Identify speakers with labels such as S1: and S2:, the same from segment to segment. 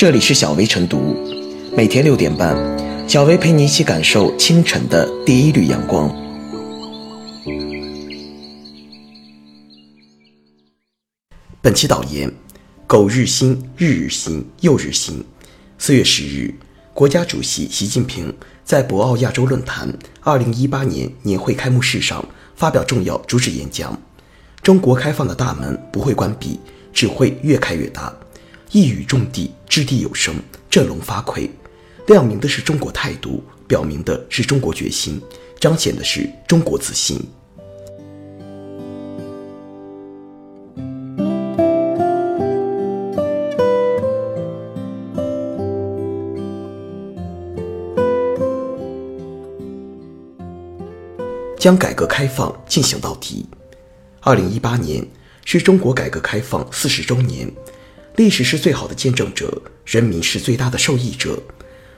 S1: 这里是小薇晨读，每天六点半，小薇陪你一起感受清晨的第一缕阳光。本期导言：苟日新，日日新，又日新。四月十日，国家主席习近平在博鳌亚洲论坛二零一八年年会开幕式上发表重要主旨演讲。中国开放的大门不会关闭，只会越开越大。一语中的，掷地有声，振聋发聩，亮明的是中国态度，表明的是中国决心，彰显的是中国自信。将改革开放进行到底。二零一八年是中国改革开放四十周年。历史是最好的见证者，人民是最大的受益者。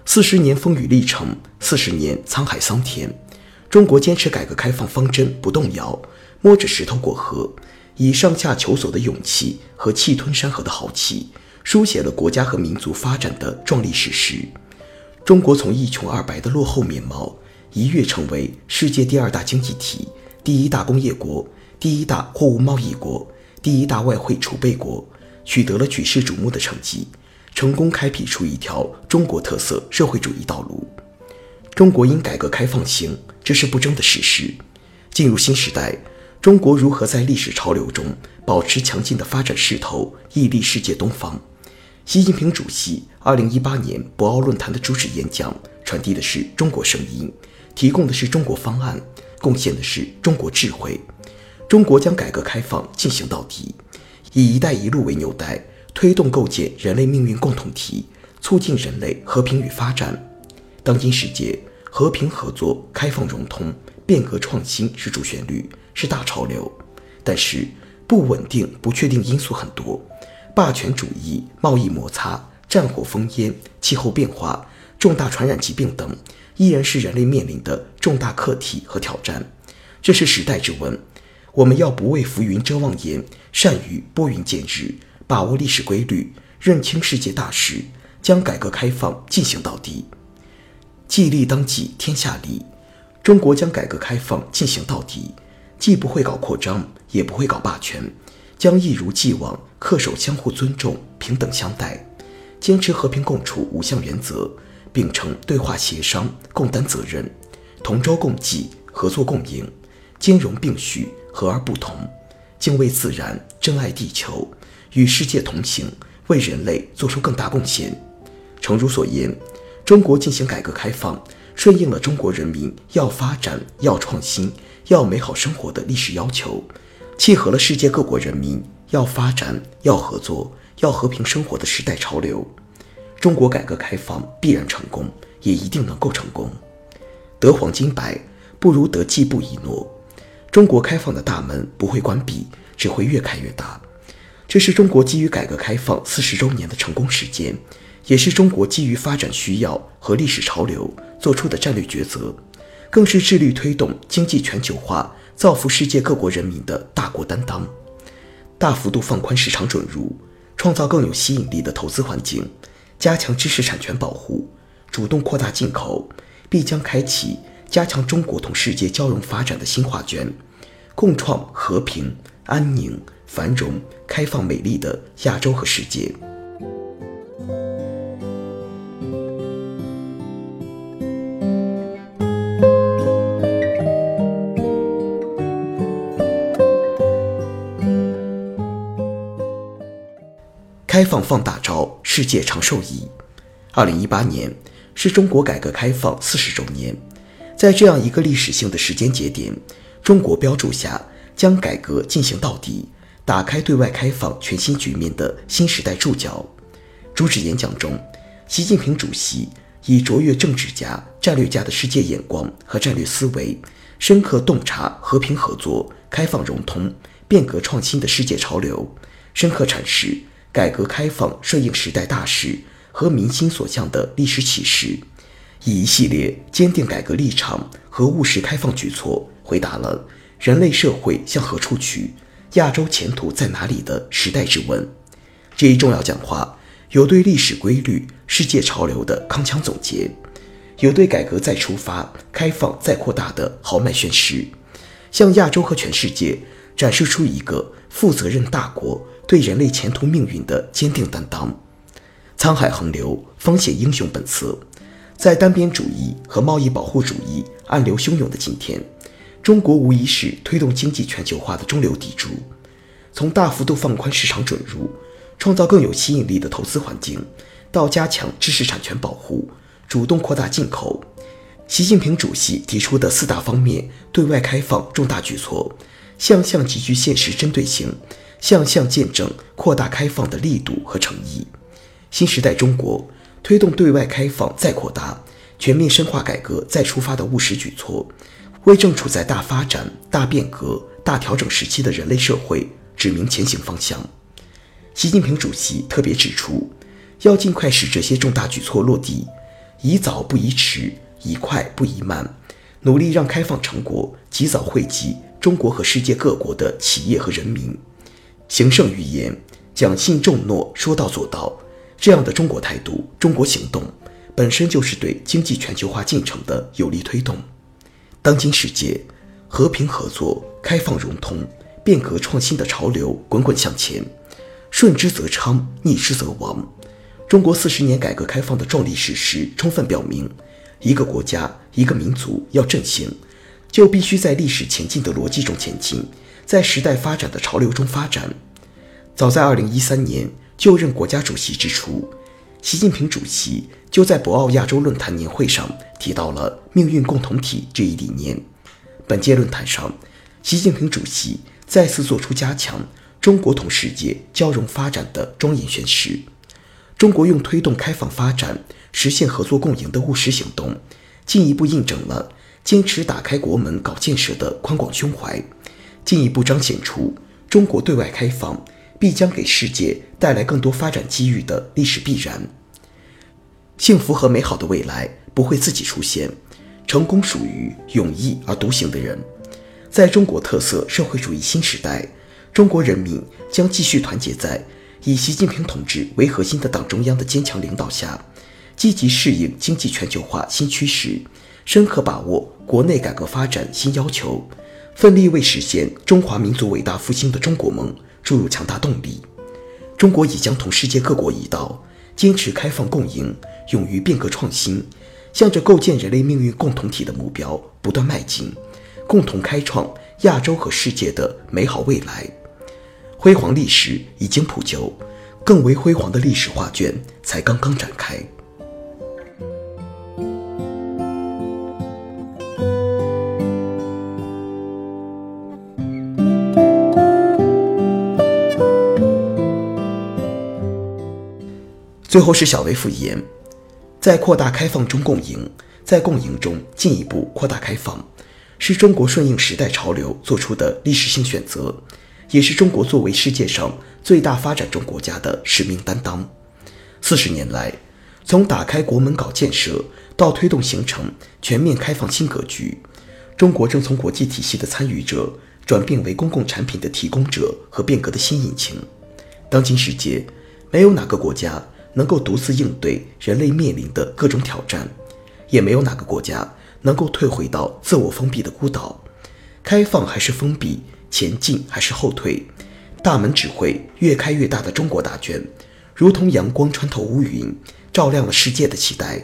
S1: 四十年风雨历程，四十年沧海桑田，中国坚持改革开放方针不动摇，摸着石头过河，以上下求索的勇气和气吞山河的豪气，书写了国家和民族发展的壮丽史诗。中国从一穷二白的落后面貌，一跃成为世界第二大经济体、第一大工业国、第一大货物贸易国、第一大外汇储备国。取得了举世瞩目的成绩，成功开辟出一条中国特色社会主义道路。中国因改革开放兴，这是不争的事实。进入新时代，中国如何在历史潮流中保持强劲的发展势头，屹立世界东方？习近平主席2018年博鳌论坛的主旨演讲，传递的是中国声音，提供的是中国方案，贡献的是中国智慧。中国将改革开放进行到底。以“一带一路”为纽带，推动构建人类命运共同体，促进人类和平与发展。当今世界，和平合作、开放融通、变革创新是主旋律，是大潮流。但是，不稳定、不确定因素很多，霸权主义、贸易摩擦、战火烽烟、气候变化、重大传染疾病等，依然是人类面临的重大课题和挑战。这是时代之问。我们要不畏浮云遮望眼，善于拨云见日，把握历史规律，认清世界大势，将改革开放进行到底。既利当即天下利，中国将改革开放进行到底，既不会搞扩张，也不会搞霸权，将一如既往恪守相互尊重、平等相待，坚持和平共处五项原则，秉承对话协商、共担责任、同舟共济、合作共赢、兼容并蓄。和而不同，敬畏自然，珍爱地球，与世界同行，为人类做出更大贡献。诚如所言，中国进行改革开放，顺应了中国人民要发展、要创新、要美好生活的历史要求，契合了世界各国人民要发展、要合作、要和平生活的时代潮流。中国改革开放必然成功，也一定能够成功。得黄金白，不如得季布一诺。中国开放的大门不会关闭，只会越开越大。这是中国基于改革开放四十周年的成功实践，也是中国基于发展需要和历史潮流做出的战略抉择，更是致力推动经济全球化、造福世界各国人民的大国担当。大幅度放宽市场准入，创造更有吸引力的投资环境，加强知识产权保护，主动扩大进口，必将开启。加强中国同世界交融发展的新画卷，共创和平、安宁、繁荣、开放、美丽的亚洲和世界。开放放大招，世界长寿矣。二零一八年是中国改革开放四十周年。在这样一个历史性的时间节点，中国标注下将改革进行到底、打开对外开放全新局面的新时代注脚。主旨演讲中，习近平主席以卓越政治家、战略家的世界眼光和战略思维，深刻洞察和平合作、开放融通、变革创新的世界潮流，深刻阐释改革开放顺应时代大势和民心所向的历史启示。以一系列坚定改革立场和务实开放举措，回答了人类社会向何处去、亚洲前途在哪里的时代之问。这一重要讲话有对历史规律、世界潮流的铿锵总结，有对改革再出发、开放再扩大的豪迈宣誓，向亚洲和全世界展示出一个负责任大国对人类前途命运的坚定担当。沧海横流，方显英雄本色。在单边主义和贸易保护主义暗流汹涌的今天，中国无疑是推动经济全球化的中流砥柱。从大幅度放宽市场准入，创造更有吸引力的投资环境，到加强知识产权保护，主动扩大进口，习近平主席提出的四大方面对外开放重大举措，项项极具现实针对性，项项见证扩大开放的力度和诚意。新时代中国。推动对外开放再扩大、全面深化改革再出发的务实举措，为正处在大发展、大变革、大调整时期的人类社会指明前行方向。习近平主席特别指出，要尽快使这些重大举措落地，宜早不宜迟，宜快不宜慢，努力让开放成果及早惠及中国和世界各国的企业和人民。行胜于言，讲信重诺，说到做到。这样的中国态度、中国行动，本身就是对经济全球化进程的有力推动。当今世界，和平合作、开放融通、变革创新的潮流滚滚向前，顺之则昌，逆之则亡。中国四十年改革开放的壮丽史诗，充分表明，一个国家、一个民族要振兴，就必须在历史前进的逻辑中前进，在时代发展的潮流中发展。早在二零一三年。就任国家主席之初，习近平主席就在博鳌亚洲论坛年会上提到了“命运共同体”这一理念。本届论坛上，习近平主席再次作出加强中国同世界交融发展的庄严宣誓。中国用推动开放发展、实现合作共赢的务实行动，进一步印证了坚持打开国门搞建设的宽广胸怀，进一步彰显出中国对外开放。必将给世界带来更多发展机遇的历史必然。幸福和美好的未来不会自己出现，成功属于勇毅而独行的人。在中国特色社会主义新时代，中国人民将继续团结在以习近平同志为核心的党中央的坚强领导下，积极适应经济全球化新趋势，深刻把握国内改革发展新要求，奋力为实现中华民族伟大复兴的中国梦。注入强大动力，中国已将同世界各国一道，坚持开放共赢，勇于变革创新，向着构建人类命运共同体的目标不断迈进，共同开创亚洲和世界的美好未来。辉煌历史已经铺就，更为辉煌的历史画卷才刚刚展开。最后是小微复言，在扩大开放中共赢，在共赢中进一步扩大开放，是中国顺应时代潮流做出的历史性选择，也是中国作为世界上最大发展中国家的使命担当。四十年来，从打开国门搞建设到推动形成全面开放新格局，中国正从国际体系的参与者转变为公共产品的提供者和变革的新引擎。当今世界，没有哪个国家。能够独自应对人类面临的各种挑战，也没有哪个国家能够退回到自我封闭的孤岛。开放还是封闭，前进还是后退，大门只会越开越大的中国大卷，如同阳光穿透乌云，照亮了世界的期待。